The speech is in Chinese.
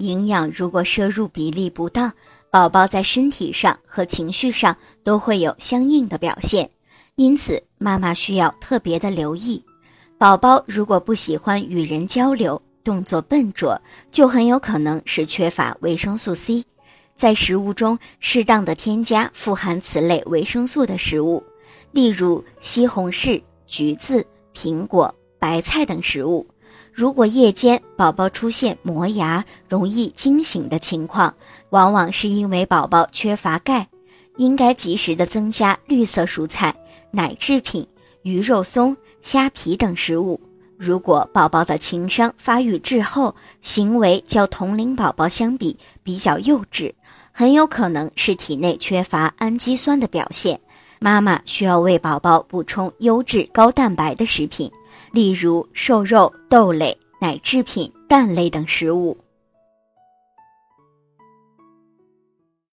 营养如果摄入比例不当，宝宝在身体上和情绪上都会有相应的表现。因此，妈妈需要特别的留意。宝宝如果不喜欢与人交流，动作笨拙，就很有可能是缺乏维生素 C。在食物中适当的添加富含此类维生素的食物，例如西红柿、橘子、苹果、白菜等食物。如果夜间宝宝出现磨牙、容易惊醒的情况，往往是因为宝宝缺乏钙，应该及时的增加绿色蔬菜、奶制品、鱼肉松、虾皮等食物。如果宝宝的情商发育滞后，行为较同龄宝宝相比比较幼稚，很有可能是体内缺乏氨基酸的表现。妈妈需要为宝宝补充优质高蛋白的食品，例如瘦肉、豆类、奶制品、蛋类等食物。